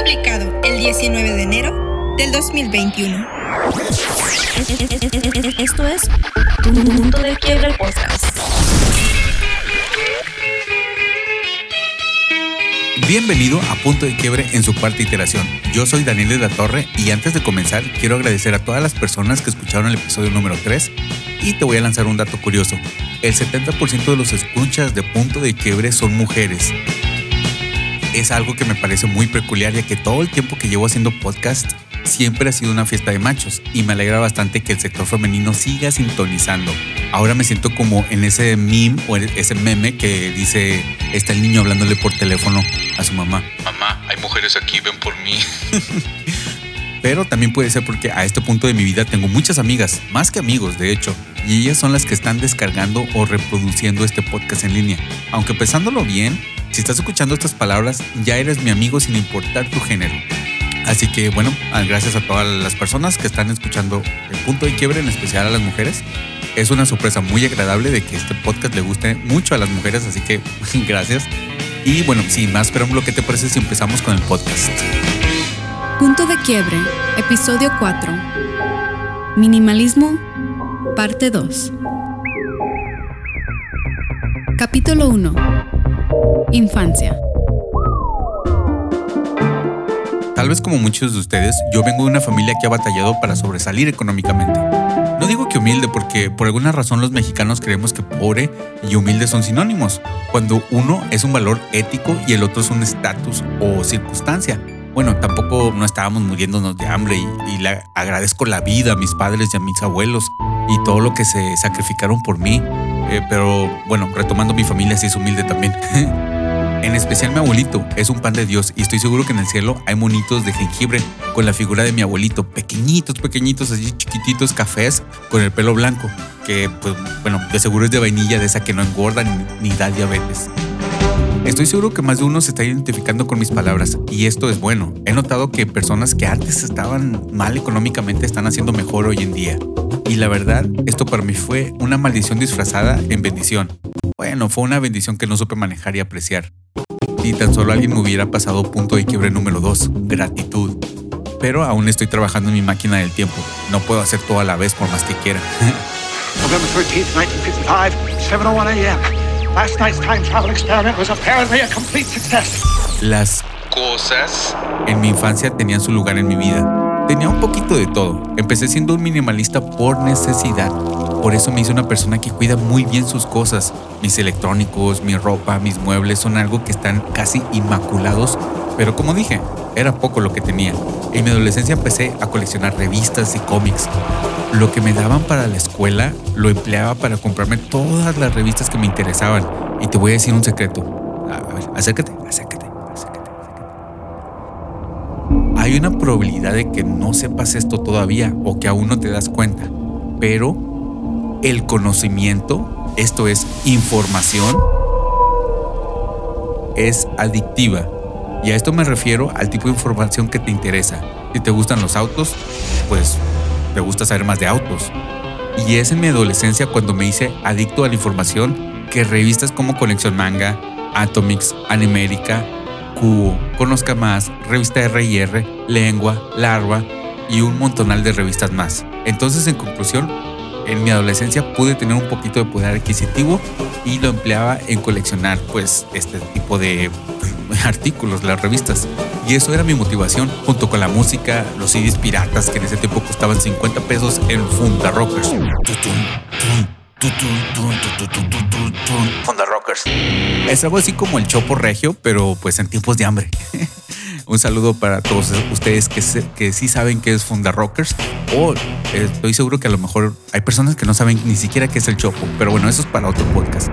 publicado el 19 de enero del 2021. Esto es Punto de Quiebre Podcast. Bienvenido a Punto de Quiebre en su cuarta iteración. Yo soy Daniel de la Torre y antes de comenzar quiero agradecer a todas las personas que escucharon el episodio número 3 y te voy a lanzar un dato curioso. El 70% de los escuchas de Punto de Quiebre son mujeres. Es algo que me parece muy peculiar ya que todo el tiempo que llevo haciendo podcast siempre ha sido una fiesta de machos y me alegra bastante que el sector femenino siga sintonizando. Ahora me siento como en ese meme o ese meme que dice, está el niño hablándole por teléfono a su mamá. Mamá, hay mujeres aquí, ven por mí. Pero también puede ser porque a este punto de mi vida tengo muchas amigas, más que amigos de hecho, y ellas son las que están descargando o reproduciendo este podcast en línea. Aunque pensándolo bien, si estás escuchando estas palabras, ya eres mi amigo sin importar tu género. Así que bueno, ah, gracias a todas las personas que están escuchando el punto de quiebre, en especial a las mujeres. Es una sorpresa muy agradable de que este podcast le guste mucho a las mujeres, así que gracias. Y bueno, sin más lo ¿qué te parece si empezamos con el podcast? Punto de quiebre, episodio 4. Minimalismo, parte 2. Capítulo 1. Infancia. Tal vez como muchos de ustedes, yo vengo de una familia que ha batallado para sobresalir económicamente. No digo que humilde porque por alguna razón los mexicanos creemos que pobre y humilde son sinónimos, cuando uno es un valor ético y el otro es un estatus o circunstancia. Bueno, tampoco no estábamos muriéndonos de hambre y, le agradezco la vida a mis padres y a mis abuelos y todo lo que se sacrificaron por mí. Eh, pero bueno, retomando mi familia sí es humilde también. En especial mi abuelito, es un pan de Dios y estoy seguro que en el cielo hay monitos de jengibre con la figura de mi abuelito, pequeñitos, pequeñitos, así chiquititos, cafés, con el pelo blanco, que pues bueno, de seguro es de vainilla, de esa que no engorda ni, ni da diabetes. Estoy seguro que más de uno se está identificando con mis palabras y esto es bueno. He notado que personas que antes estaban mal económicamente están haciendo mejor hoy en día. Y la verdad, esto para mí fue una maldición disfrazada en bendición. Bueno, fue una bendición que no supe manejar y apreciar. Si tan solo alguien me hubiera pasado punto de quiebre número 2, gratitud. Pero aún estoy trabajando en mi máquina del tiempo. No puedo hacer todo a la vez por más que quiera. November 13 1955, 7:01 a.m. Last night's time travel experiment was apparently a complete success. Las cosas en mi infancia tenían su lugar en mi vida. Tenía un poquito de todo. Empecé siendo un minimalista por necesidad por eso me hice una persona que cuida muy bien sus cosas. Mis electrónicos, mi ropa, mis muebles son algo que están casi inmaculados. Pero como dije, era poco lo que tenía. En mi adolescencia empecé a coleccionar revistas y cómics. Lo que me daban para la escuela lo empleaba para comprarme todas las revistas que me interesaban. Y te voy a decir un secreto. A ver, acércate, acércate, acércate, acércate. Hay una probabilidad de que no sepas esto todavía o que aún no te das cuenta. Pero el conocimiento, esto es información, es adictiva. Y a esto me refiero al tipo de información que te interesa. Si te gustan los autos, pues te gusta saber más de autos. Y es en mi adolescencia cuando me hice adicto a la información que revistas como Conexión Manga, Atomics, Animérica, Cubo, Conozca Más, Revista R&R, Lengua, Larva y un montonal de revistas más. Entonces, en conclusión, en mi adolescencia pude tener un poquito de poder adquisitivo y lo empleaba en coleccionar pues este tipo de artículos, las revistas. Y eso era mi motivación, junto con la música, los CDs piratas que en ese tiempo costaban 50 pesos en Funda Rockers. Funda Rockers. Es algo así como el Chopo Regio, pero pues en tiempos de hambre. Un saludo para todos ustedes que, que sí saben qué es Funda Rockers. O estoy seguro que a lo mejor hay personas que no saben ni siquiera qué es el Chopo. Pero bueno, eso es para otro podcast.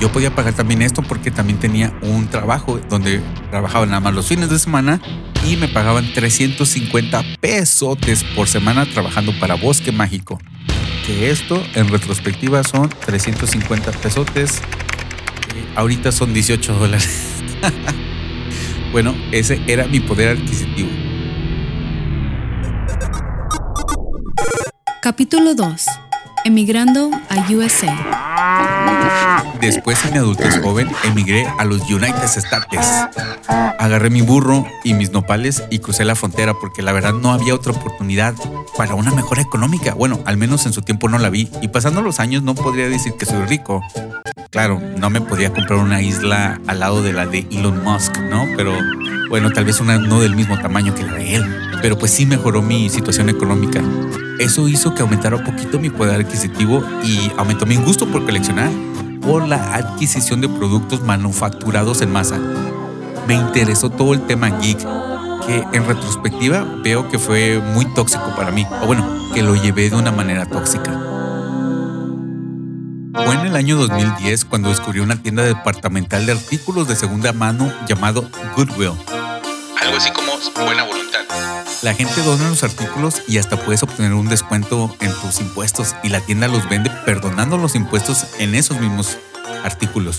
Yo podía pagar también esto porque también tenía un trabajo donde trabajaba nada más los fines de semana y me pagaban 350 pesos por semana trabajando para Bosque Mágico. Que esto en retrospectiva son 350 pesotes. ahorita son 18 dólares. Bueno, ese era mi poder adquisitivo. Capítulo 2. Emigrando a USA. Después, en mi adultez joven, emigré a los United States. Agarré mi burro y mis nopales y crucé la frontera porque la verdad no había otra oportunidad para una mejora económica. Bueno, al menos en su tiempo no la vi. Y pasando los años no podría decir que soy rico. Claro, no me podía comprar una isla al lado de la de Elon Musk, ¿no? Pero bueno, tal vez una no del mismo tamaño que la de él. Pero pues sí mejoró mi situación económica. Eso hizo que aumentara un poquito mi poder adquisitivo y aumentó mi gusto por coleccionar por la adquisición de productos manufacturados en masa. Me interesó todo el tema geek, que en retrospectiva veo que fue muy tóxico para mí, o bueno, que lo llevé de una manera tóxica. Fue en el año 2010 cuando descubrí una tienda departamental de artículos de segunda mano llamado Goodwill. Algo así como buena voluntad. La gente dona los artículos y hasta puedes obtener un descuento en tus impuestos y la tienda los vende perdonando los impuestos en esos mismos artículos.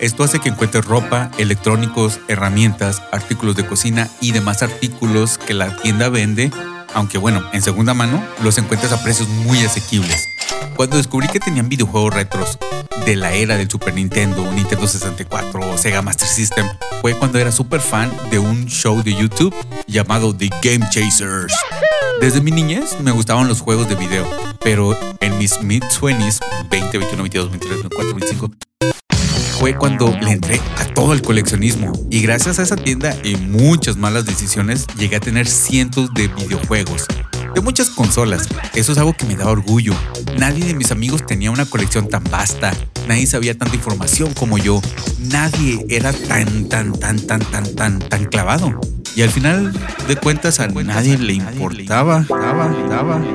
Esto hace que encuentres ropa, electrónicos, herramientas, artículos de cocina y demás artículos que la tienda vende, aunque bueno, en segunda mano los encuentras a precios muy asequibles. Cuando descubrí que tenían videojuegos retros de la era del Super Nintendo, Nintendo 64 o Sega Master System, fue cuando era súper fan de un show de YouTube llamado The Game Chasers. Desde mi niñez me gustaban los juegos de video, pero en mis mid-20s, 20, 21, 22, 23, 24, 25, fue cuando le entré a todo el coleccionismo y gracias a esa tienda y muchas malas decisiones llegué a tener cientos de videojuegos de muchas consolas. Eso es algo que me da orgullo. Nadie de mis amigos tenía una colección tan vasta. Nadie sabía tanta información como yo. Nadie era tan, tan, tan, tan, tan, tan, tan clavado. Y al final de cuentas a nadie le importaba.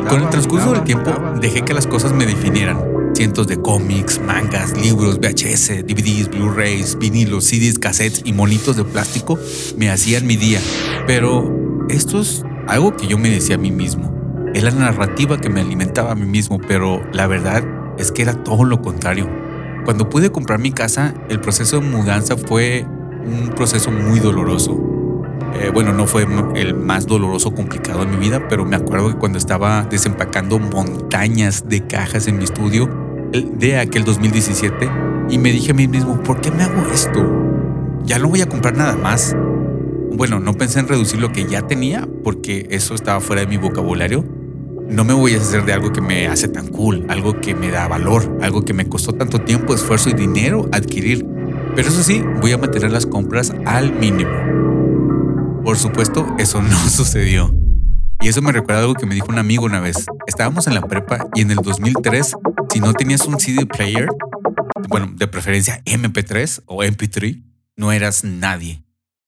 Con el transcurso del tiempo dejé que las cosas me definieran. Cientos de cómics, mangas, libros, VHS, DVDs, Blu-rays, vinilos, CDs, cassettes y monitos de plástico me hacían mi día. Pero esto es algo que yo me decía a mí mismo. Es la narrativa que me alimentaba a mí mismo, pero la verdad es que era todo lo contrario. Cuando pude comprar mi casa, el proceso de mudanza fue un proceso muy doloroso. Eh, bueno, no fue el más doloroso complicado en mi vida, pero me acuerdo que cuando estaba desempacando montañas de cajas en mi estudio de aquel 2017 y me dije a mí mismo, ¿por qué me hago esto? Ya no voy a comprar nada más. Bueno, no pensé en reducir lo que ya tenía porque eso estaba fuera de mi vocabulario. No me voy a hacer de algo que me hace tan cool, algo que me da valor, algo que me costó tanto tiempo, esfuerzo y dinero adquirir. Pero eso sí, voy a mantener las compras al mínimo. Por supuesto, eso no sucedió. Y eso me recuerda algo que me dijo un amigo una vez. Estábamos en la prepa y en el 2003, si no tenías un CD player, bueno, de preferencia MP3 o MP3, no eras nadie.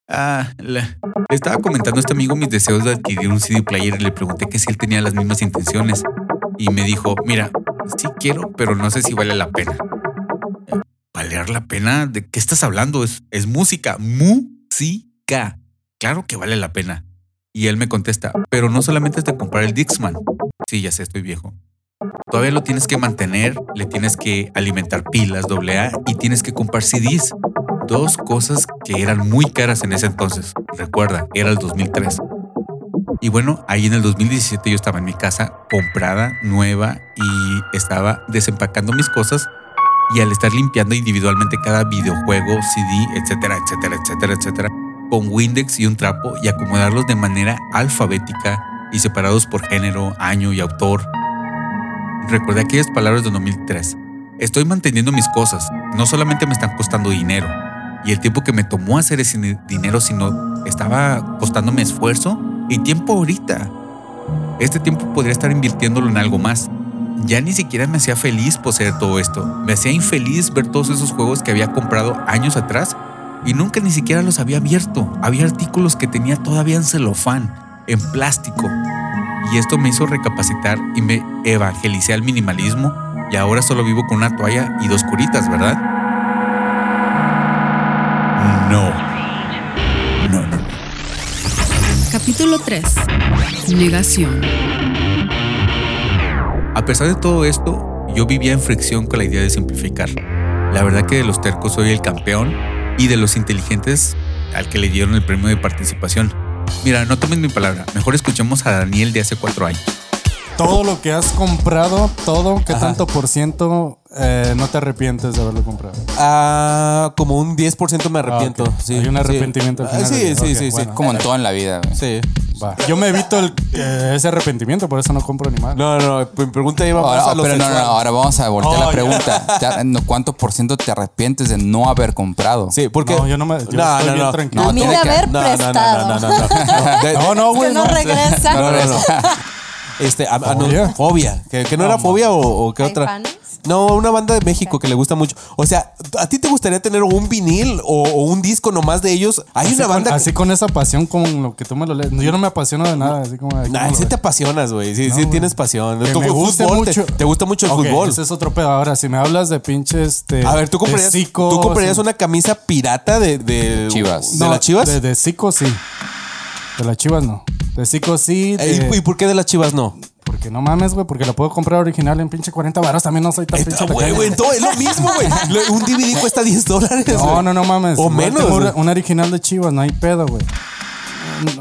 Ah, le estaba comentando a este amigo mis deseos de adquirir un CD player y le pregunté que si él tenía las mismas intenciones. Y me dijo, mira, sí quiero, pero no sé si vale la pena. ¿Valer la pena? ¿De qué estás hablando? Es, es música, música. Claro que vale la pena. Y él me contesta, pero no solamente es de comprar el Dixman. Sí, ya sé, estoy viejo. Todavía lo tienes que mantener, le tienes que alimentar pilas AA y tienes que comprar CDs. Dos cosas que eran muy caras en ese entonces. Recuerda, era el 2003. Y bueno, ahí en el 2017 yo estaba en mi casa comprada, nueva y estaba desempacando mis cosas y al estar limpiando individualmente cada videojuego, CD, etcétera, etcétera, etcétera, etcétera, con Windex y un trapo y acomodarlos de manera alfabética y separados por género, año y autor. Recordé aquellas palabras de 2003. Estoy manteniendo mis cosas, no solamente me están costando dinero, y el tiempo que me tomó hacer ese dinero, sino estaba costándome esfuerzo y tiempo ahorita. Este tiempo podría estar invirtiéndolo en algo más. Ya ni siquiera me hacía feliz poseer todo esto. Me hacía infeliz ver todos esos juegos que había comprado años atrás y nunca ni siquiera los había abierto. Había artículos que tenía todavía en celofán, en plástico. Y esto me hizo recapacitar y me evangelicé al minimalismo y ahora solo vivo con una toalla y dos curitas, ¿verdad? No. No, no. Capítulo 3. Negación. A pesar de todo esto, yo vivía en fricción con la idea de simplificar. La verdad que de los tercos soy el campeón y de los inteligentes al que le dieron el premio de participación. Mira, no tomen mi palabra, mejor escuchemos a Daniel de hace cuatro años. Todo lo que has comprado, todo, ¿qué tanto por ciento eh, no te arrepientes de haberlo comprado. Ah, como un 10% me arrepiento. Ah, ok. sí, Hay un sí. arrepentimiento al Ah, final Sí, sí, sí, sí. Como en todo en la vida, güey. Sí. Va. Yo me evito el, eh, ese arrepentimiento, por eso no compro ni más. No, no, mi pregunta iba Ahora, a lo pero no, no, ahora vamos a voltear Oh, la pregunta. No, ¿Cuánto por ciento te arrepientes de no haber comprado? Sí, porque. No, yo no me- yo no, estoy no, bien no. tranquilo. No, a mí tiene de que- haber No, no, no, prestado. no, no, no, no. No, no, que güey. no no. regresa. No, no, no. Este, a- a- no, ¿Fobia? ¿Que, que no, era fobia o, o qué otra? ¿Caifanes? No, una banda de México que le gusta mucho. O sea, ¿a ti te gustaría tener un vinil o, o un disco nomás de ellos? Hay Así una con, banda que- así con esa pasión con lo que tú me lo lees. Yo no me apasiono de nada. Así como, de- Nah, ¿cómo lo sí ves? te apasionas, güey. Sí, No, sí tienes pasión. Que Tú, me fútbol, te- mucho. Te, gusta mucho el fútbol. Ese es otro pedo. Ahora, si me hablas de pinches. Este, A ver, ¿tú comprarías, Zico, ¿tú comprarías sí. una camisa pirata de, de Chivas. ¿De No, las chivas? De, de Zico sí. De las chivas no. De Zico sí. De- ¿Y por qué de las chivas no? Porque no mames, güey, porque la puedo comprar original en pinche 40 baros. También no soy tan pinche Güey, güey, todo es lo mismo, güey. Lo- Un DVD cuesta 10 dólares. No, no, no mames. O menos. un original de Chivas, no hay pedo, güey.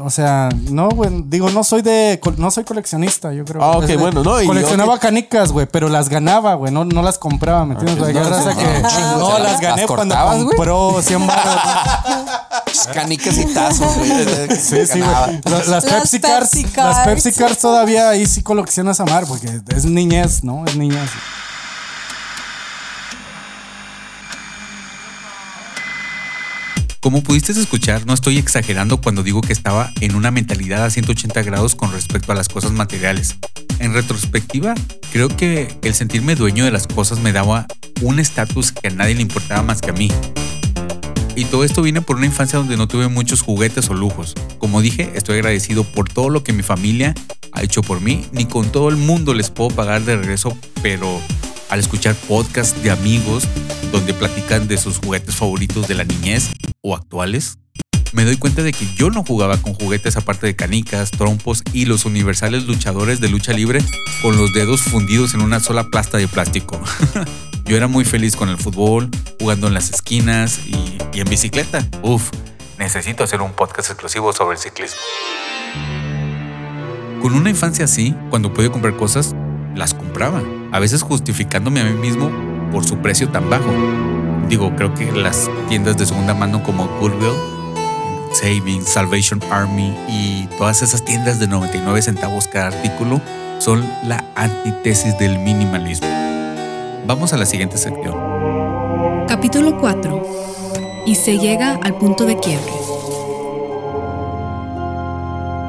O sea, no, güey. Digo, no soy de. No soy coleccionista, yo creo. Ah, ok, bueno, no, y Coleccionaba canicas, güey, pero las ganaba, güey. No, no las compraba, ¿me entiendes? güey? Hay no, sí, que. no. No, ¿Las gané cuando cortabas, compró 100 baros. Canicas y tazos, güey. Sí, sí, güey. Las, las Las Pepsi Cars. Pepsi Las Cards. Pepsi Cars todavía ahí sí coleccionas a mar, porque es niñez, ¿no? Es niñez. Como pudiste escuchar, no estoy exagerando cuando digo que estaba en una mentalidad a 180 grados con respecto a las cosas materiales. En retrospectiva, creo que el sentirme dueño de las cosas me daba un estatus que a nadie le importaba más que a mí. Y todo esto viene por una infancia donde no tuve muchos juguetes o lujos. Como dije, estoy agradecido por todo lo que mi familia ha hecho por mí. Ni con todo el mundo les puedo pagar de regreso, pero al escuchar podcasts de amigos donde platican de sus juguetes favoritos de la niñez o actuales, me doy cuenta de que yo no jugaba con juguetes aparte de canicas, trompos y los universales luchadores de lucha libre con los dedos fundidos en una sola plasta de plástico. yo era muy feliz con el fútbol, jugando en las esquinas y, y en bicicleta. Uf, necesito hacer un podcast exclusivo sobre el ciclismo. Con una infancia así, cuando pude comprar cosas, las compraba, a veces justificándome a mí mismo por su precio tan bajo. Digo, creo que las tiendas de segunda mano como Goodwill, Savings, Salvation Army y todas esas tiendas de 99 centavos cada artículo son la antítesis del minimalismo. Vamos a la siguiente sección. Capítulo 4. Y se llega al punto de quiebre.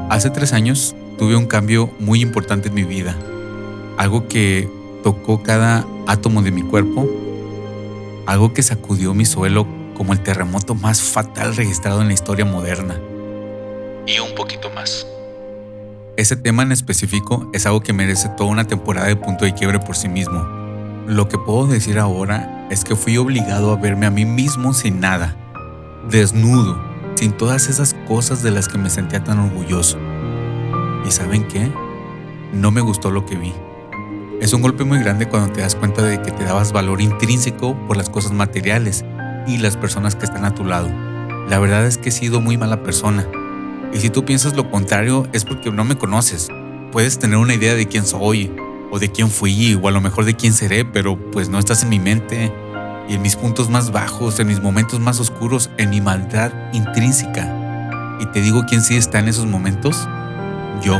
Hace tres años tuve un cambio muy importante en mi vida. Algo que tocó cada átomo de mi cuerpo. Algo que sacudió mi suelo como el terremoto más fatal registrado en la historia moderna. Y un poquito más. Ese tema en específico es algo que merece toda una temporada de punto de quiebre por sí mismo. Lo que puedo decir ahora es que fui obligado a verme a mí mismo sin nada, desnudo, sin todas esas cosas de las que me sentía tan orgulloso. ¿Y saben qué? No me gustó lo que vi. Es un golpe muy grande cuando te das cuenta de que te dabas valor intrínseco por las cosas materiales y las personas que están a tu lado. La verdad es que he sido muy mala persona. Y si tú piensas lo contrario es porque no me conoces. Puedes tener una idea de quién soy, o de quién fui, o a lo mejor de quién seré, pero pues no estás en mi mente. Y en mis puntos más bajos, en mis momentos más oscuros, en mi maldad intrínseca. Y te digo quién sí está en esos momentos. Yo.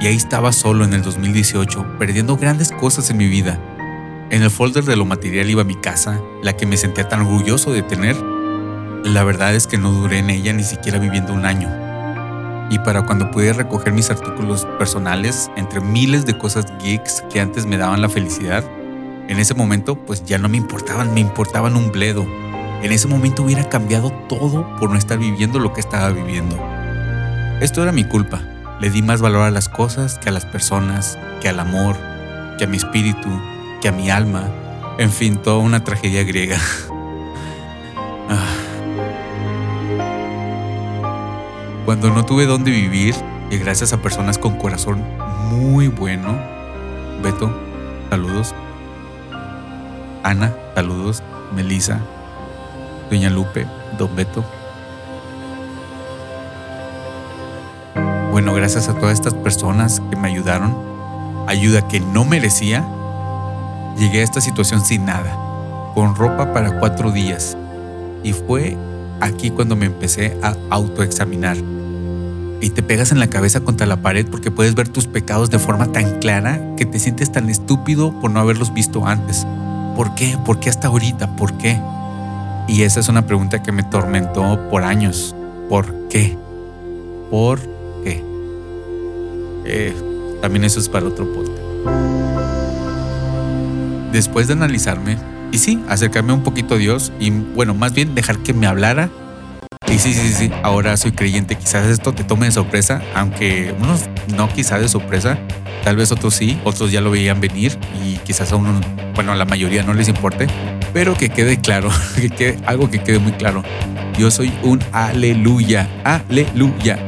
Y ahí estaba solo en el 2018, perdiendo grandes cosas en mi vida. En el folder de lo material iba mi casa, la que me sentía tan orgulloso de tener. La verdad es que no duré en ella ni siquiera viviendo un año. Y para cuando pude recoger mis artículos personales entre miles de cosas geeks que antes me daban la felicidad, en ese momento pues ya no me importaban, me importaban un bledo. En ese momento hubiera cambiado todo por no estar viviendo lo que estaba viviendo. Esto era mi culpa. Le di más valor a las cosas que a las personas, que al amor, que a mi espíritu, que a mi alma. En fin, toda una tragedia griega. Ah. Cuando no tuve dónde vivir, y gracias a personas con corazón muy bueno, Beto, saludos. Ana, saludos. Melissa, Doña Lupe, Don Beto. Bueno, gracias a todas estas personas que me ayudaron, ayuda que no merecía, Llegué a esta situación sin nada, con ropa para cuatro días. Y fue aquí cuando me empecé a autoexaminar. Y te pegas en la cabeza contra la pared porque puedes ver tus pecados de forma tan clara que te sientes tan estúpido por no haberlos visto antes. ¿Por qué? ¿Por qué hasta ahorita? ¿Por qué? Y esa es una pregunta que me tormentó por años. ¿Por qué? ¿Por qué? Eh, también eso es para otro podcast. Después de analizarme, y sí, acercarme un poquito a Dios y bueno, más bien dejar que me hablara. Y sí, sí, sí, ahora soy creyente. Quizás esto te tome de sorpresa, aunque unos no quizás de sorpresa, tal vez otros sí, otros ya lo veían venir y quizás a uno, bueno, a la mayoría no les importe, pero que quede claro, que algo que quede muy claro. Yo soy un aleluya, aleluya,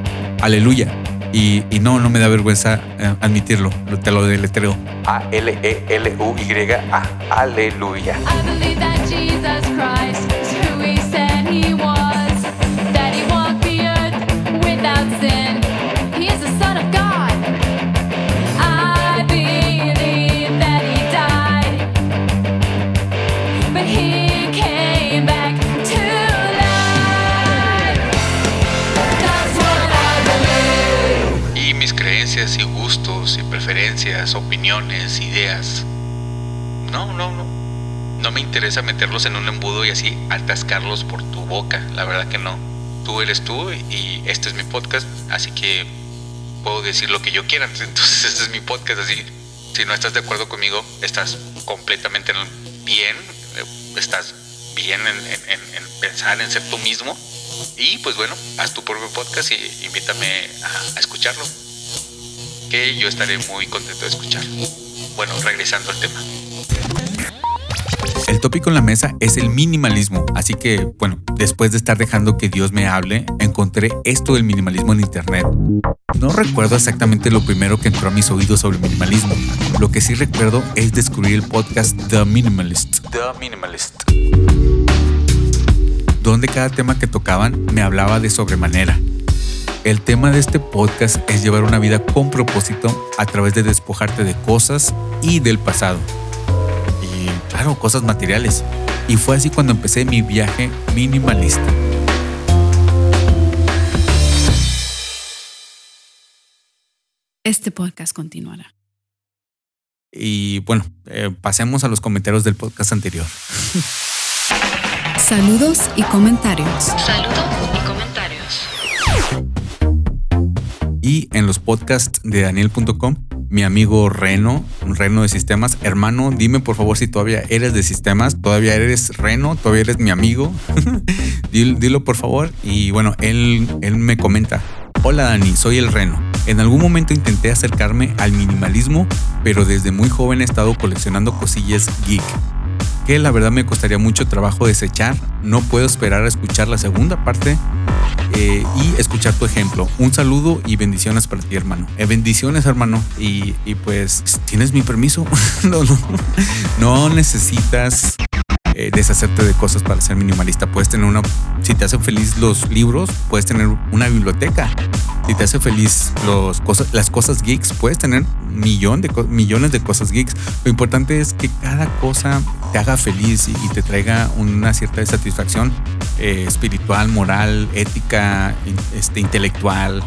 aleluya. Y, y no, no me da vergüenza eh, admitirlo, te lo deletreo. A-L-E-L-U-Y-A, aleluya. I y gustos y preferencias, opiniones, ideas. No, no, no. No me interesa meterlos en un embudo y así atascarlos por tu boca. La verdad que no. Tú eres tú y este es mi podcast, así que puedo decir lo que yo quiera. Entonces este es mi podcast, así. Si no estás de acuerdo conmigo, estás completamente bien. eh, Estás bien en, en- en- en pensar en ser tú mismo. Y pues bueno, haz tu propio podcast y invítame a, a escucharlo. Que yo estaré muy contento de escucharlo. Bueno, regresando al tema. El tópico en la mesa es el minimalismo, así que, bueno, después de estar dejando que Dios me hable, encontré esto del minimalismo en internet. No recuerdo exactamente lo primero que entró a mis oídos sobre el minimalismo. Lo que sí recuerdo es descubrir el podcast The Minimalist. The Minimalist. Donde cada tema que tocaban me hablaba de sobremanera. El tema de este podcast es llevar una vida con propósito a través de despojarte de cosas y del pasado. Y claro, cosas materiales. Y fue así cuando empecé mi viaje minimalista. Este podcast continuará. Y bueno, eh, pasemos a los comentarios del podcast anterior. Saludos y comentarios. Saludos Y en los podcasts de Daniel.com, mi amigo Reno, Reno de Sistemas, hermano, dime por favor si todavía eres de Sistemas, todavía eres Reno, todavía eres mi amigo. Dil- Dilo por favor. Y bueno, él, él me comenta, hola Dani, soy el Reno. En algún momento intenté acercarme al minimalismo, pero desde muy joven he estado coleccionando cosillas geek que la verdad me costaría mucho trabajo desechar. No puedo esperar a escuchar la segunda parte eh, y escuchar tu ejemplo. Un saludo y bendiciones para ti, hermano. Eh, bendiciones, hermano. Y, y pues, ¿tienes mi permiso? no, no. No necesitas eh, deshacerte de cosas para ser minimalista. Puedes tener una. Si te hacen feliz los libros, puedes tener una biblioteca. Si te hace feliz los cosas, las cosas geeks, puedes tener millón de millones de cosas geeks. Lo importante es que cada cosa te haga feliz y, te traiga una cierta satisfacción eh, espiritual, moral, ética, este, intelectual.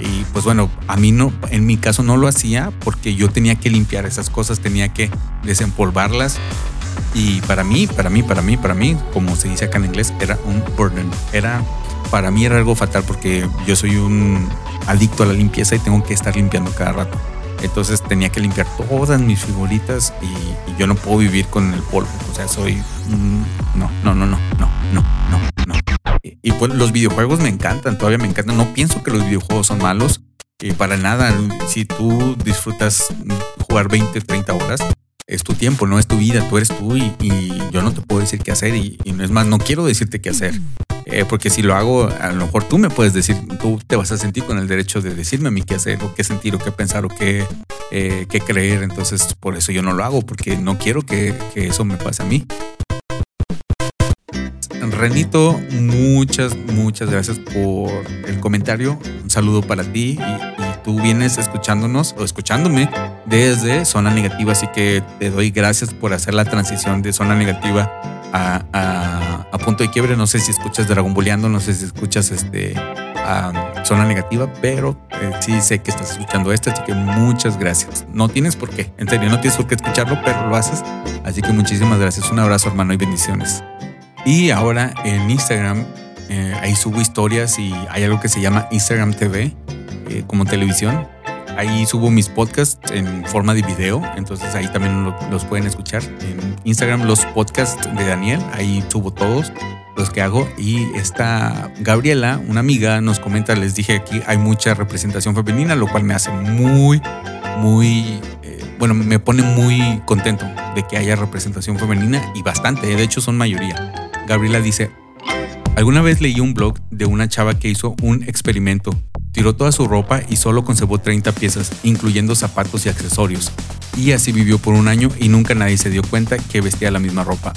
Y pues bueno, a mí no, en mi caso no lo hacía porque yo tenía que limpiar esas cosas, tenía que desempolvarlas. Y para mí, para mí, para mí, para mí, como se dice acá en inglés, era un burden. Era, para mí era algo fatal porque yo soy un adicto a la limpieza y tengo que estar limpiando cada rato. Entonces tenía que limpiar todas mis figuritas y, y yo no puedo vivir con el polvo. O sea, soy... no, no, no, no, no, no, no, no. Y, y pues los videojuegos me encantan, todavía me encantan. No pienso que los videojuegos son malos. Eh, para nada, si tú disfrutas jugar 20, 30 horas, es tu tiempo, no es tu vida, tú eres tú y, y yo no te puedo decir qué hacer y, y no es más, no quiero decirte qué hacer. Eh, porque si lo hago, a lo mejor tú me puedes decir, tú te vas a sentir con el derecho de decirme a mí qué hacer o qué sentir o qué pensar o qué, eh, qué creer. Entonces, por eso yo no lo hago, porque no quiero que, que eso me pase a mí. Renito, muchas, muchas gracias por el comentario. Un saludo para ti y tú vienes escuchándonos o escuchándome desde Zona Negativa, así que te doy gracias por hacer la transición de Zona Negativa a, a- Punto de Quiebre. No sé si escuchas Dragon Boleando, no sé si escuchas este Zona Negativa, pero eh, sí sé que estás escuchando esto, así que muchas gracias. No tienes por qué, en serio, no tienes por qué escucharlo, pero lo haces. Así que muchísimas gracias. Un abrazo, hermano, y bendiciones. Y ahora en Instagram, eh, ahí subo historias y hay algo que se llama Instagram TV, eh, como televisión. Ahí subo mis podcasts en forma de video, entonces ahí también lo- los pueden escuchar. En Instagram los podcasts de Daniel, ahí subo todos los que hago. Y esta Gabriela, una amiga, nos comenta, les dije aquí hay mucha representación femenina, lo cual me hace muy, muy, eh, bueno, me pone muy contento de que haya representación femenina y bastante, eh, de hecho son mayoría. Gabriela dice, alguna vez leí un blog de una chava que hizo un experimento. Tiró toda su ropa y solo conservó 30 piezas, incluyendo zapatos y accesorios. Y así vivió por un año y nunca nadie se dio cuenta que vestía la misma ropa.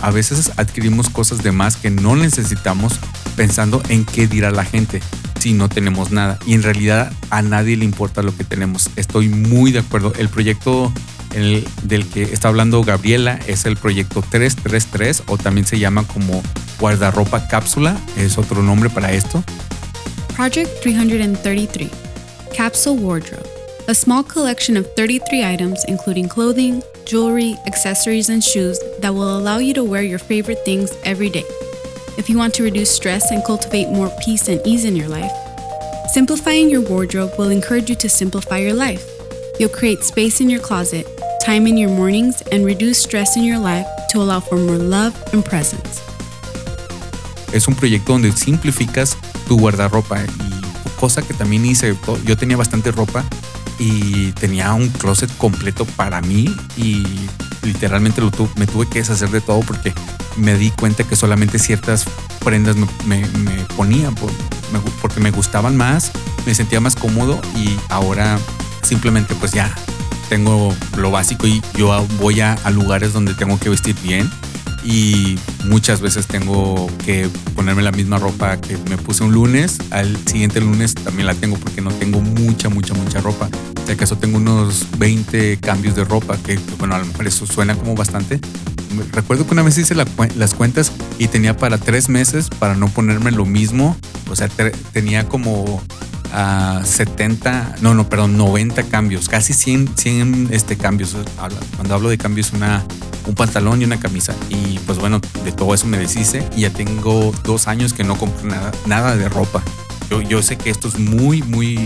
A veces adquirimos cosas de más que no necesitamos pensando en qué dirá la gente si no tenemos nada. Y en realidad a nadie le importa lo que tenemos. Estoy muy de acuerdo. El proyecto el- del que está hablando Gabriela es el proyecto 333 o también se llama como guardarropa cápsula. Es otro nombre para esto. Project 333 Capsule Wardrobe. A small collection of 33 items, including clothing, jewelry, accessories, and shoes, that will allow you to wear your favorite things every day. If you want to reduce stress and cultivate more peace and ease in your life, simplifying your wardrobe will encourage you to simplify your life. You'll create space in your closet, time in your mornings, and reduce stress in your life to allow for more love and presence. es un proyecto donde simplificas tu guardarropa y cosa que también hice, yo tenía bastante ropa y tenía un closet completo para mí y literalmente lo tu- me tuve que deshacer de todo porque me di cuenta que solamente ciertas prendas me, me- ponía porque me gustaban más, me sentía más cómodo y ahora simplemente pues ya tengo lo básico y yo voy a lugares donde tengo que vestir bien y muchas veces tengo que ponerme la misma ropa que me puse un lunes, al siguiente lunes también la tengo porque no tengo mucha, mucha, mucha ropa. Si acaso tengo unos 20 cambios de ropa, que bueno, a lo mejor eso suena como bastante. Recuerdo que una vez hice la las cuentas y tenía para tres meses para no ponerme lo mismo. O sea, te- tenía como a 70, no, no, perdón, 90 cambios, casi 100, 100 este, cambios. Cuando hablo de cambios, una, un pantalón y una camisa. Y pues bueno, de todo eso me deshice y ya tengo dos años que no compro nada, nada de ropa. Yo, yo sé que esto es muy, muy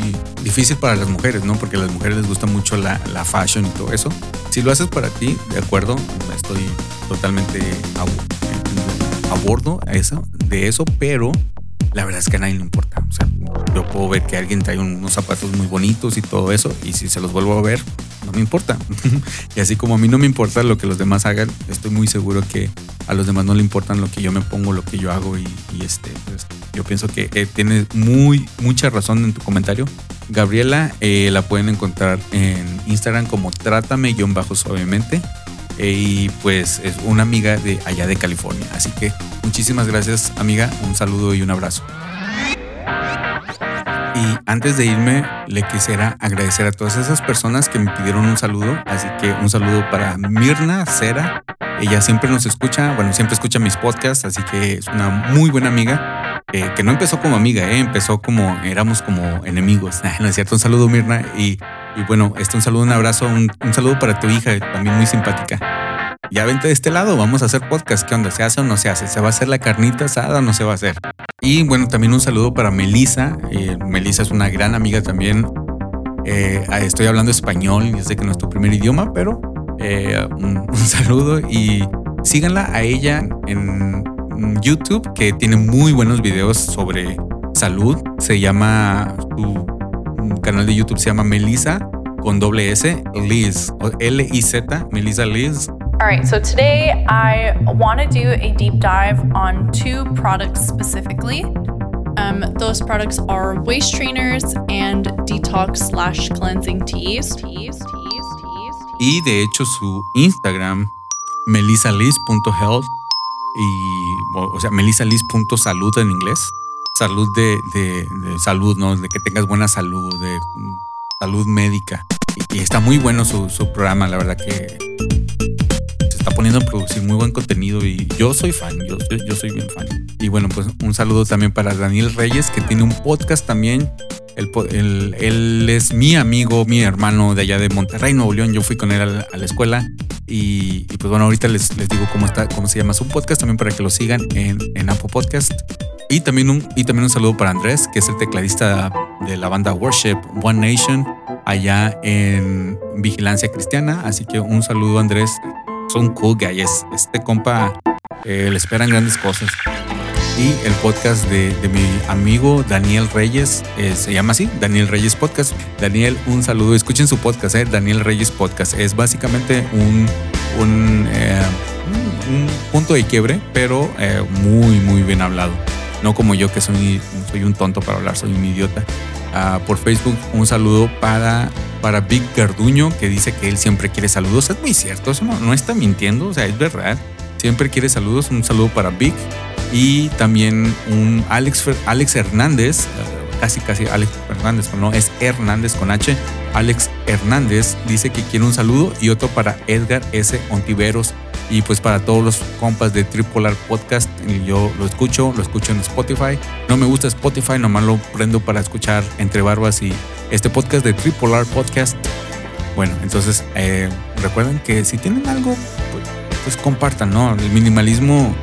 difícil para las mujeres, ¿no? Porque a las mujeres les gusta mucho la, la fashion y todo eso. Si lo haces para ti, de acuerdo, estoy totalmente a, bordo a eso, de eso, pero la verdad es que a nadie le importa. O sea, yo puedo ver que alguien trae unos zapatos muy bonitos y todo eso, y si se los vuelvo a ver, no me importa. y así como a mí no me importa lo que los demás hagan, estoy muy seguro que a los demás no le importan lo que yo me pongo, lo que yo hago, y, y este, pues, yo pienso que eh, tienes muy, mucha razón en tu comentario. Gabriela eh, la pueden encontrar en Instagram como trátame-suavemente. Eh, y pues es una amiga de allá de California. Así que muchísimas gracias amiga, un saludo y un abrazo. Y antes de irme, le quisiera agradecer a todas esas personas que me pidieron un saludo. Así que un saludo para Mirna Cera. Ella siempre nos escucha, bueno, siempre escucha mis podcasts, así que es una muy buena amiga. Eh, que no empezó como amiga, eh, empezó como, éramos como enemigos. Es cierto, un saludo Mirna. Y, bueno, este un saludo, un abrazo, un, saludo para tu hija, también muy simpática. Ya vente de este lado, vamos a hacer podcast. ¿Qué onda? ¿Se hace o no se hace? ¿Se va a hacer la carnita asada o no se va a hacer? Y bueno, también un saludo para Melissa. Eh, Melissa es una gran amiga también. Eh, estoy hablando español, yo sé que no es tu primer idioma, pero un, un saludo y síganla a ella en YouTube, que tiene muy buenos videos sobre salud. Se llama, su canal de YouTube se llama Melissa con doble S, Liz, L-I-Z, Melissa Liz. All right, so today I want to do a deep dive on two products specifically. Um, those products are waist trainers and detox slash cleansing teas. Teas, teas, teas. Y de hecho su Instagram, melissaliz.health y, o sea, melissaliz.salud en inglés. salud de, de- de salud, ¿no? De que tengas buena salud, de salud médica. Y, y está muy bueno su, su programa, la verdad que se está poniendo a producir muy buen contenido y yo soy fan, yo, yo, soy bien fan. Y bueno, pues un saludo también para Daniel Reyes, que tiene un podcast también. Él, él- él es mi amigo, mi hermano de allá de Monterrey, Nuevo León. Yo fui con él a la, a la escuela. Y, y pues bueno, ahorita les, les digo cómo está, cómo se llama su podcast también para que lo sigan en, en Apple Podcast. Y también, un, y también un saludo para Andrés, que es el tecladista de la banda Worship One Nation, allá en Vigilancia Cristiana. Así que un saludo, Andrés. Son cool guys. Este compa eh, le esperan grandes cosas. Y el podcast de, de mi amigo Daniel Reyes eh, se llama así, Daniel Reyes Podcast. Daniel, un saludo. Escuchen su podcast, eh, Daniel Reyes Podcast. Es básicamente un, un, eh, un- un punto de quiebre, pero muy, muy bien hablado. No como yo que soy, soy un tonto para hablar, soy un idiota. Ah, por Facebook, un saludo para, para Vic Garduño, que dice que él siempre quiere saludos. Es muy cierto, eso no, no está mintiendo, o sea, es verdad. Siempre quiere saludos. Un saludo para Vic. Y también un Alex, Alex Hernández, eh, casi casi Alex Hernández, pero no, es Hernández con H. Alex Hernández dice que quiere un saludo y otro para Edgar S. Ontiveros. Y pues para todos los compas de Tripolar Podcast, yo lo escucho, lo escucho en Spotify. No me gusta Spotify, nomás lo prendo para escuchar entre barbas y este podcast de Tripolar Podcast. Bueno, entonces eh, recuerden que si tienen algo, pues, pues compartan, ¿no? El minimalismo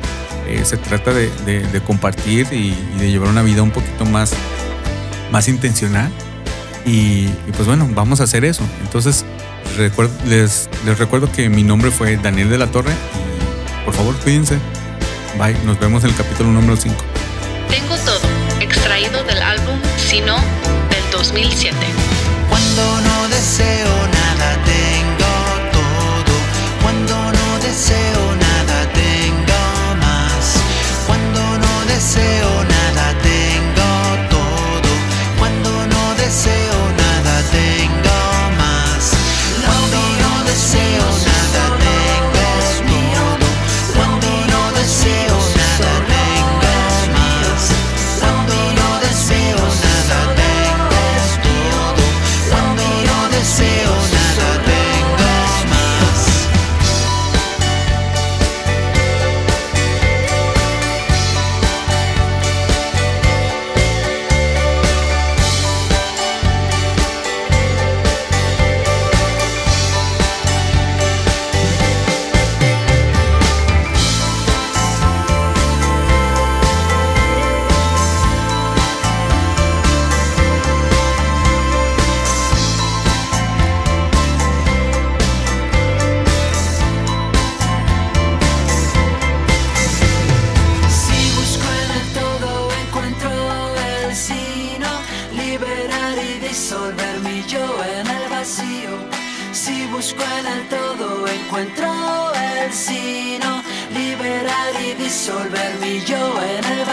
eh, se trata de, de- de compartir y, y de llevar una vida un poquito más, más intencional. Y, y, pues bueno, vamos a hacer eso. Entonces, les, les recuerdo que mi nombre fue Daniel de la Torre y por favor cuídense. Bye, nos vemos en el capítulo número 5. Tengo todo, extraído del álbum Sino del 2007. Cuando no deseo nada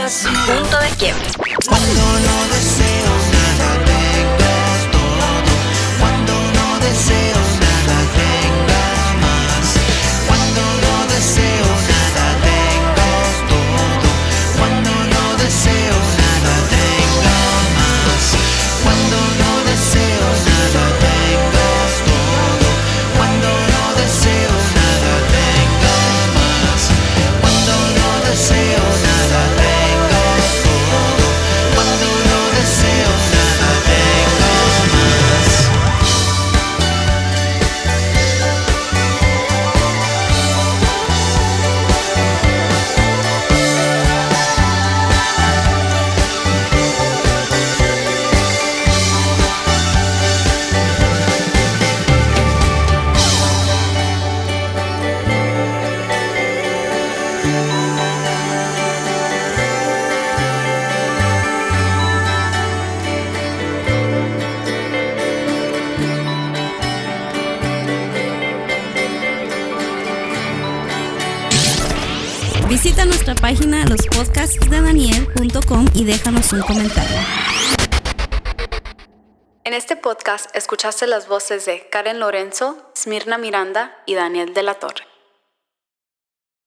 本当だっけ y déjanos un comentario. En este podcast escuchaste las voces de Karen Lorenzo, Smirna Miranda y Daniel de la Torre.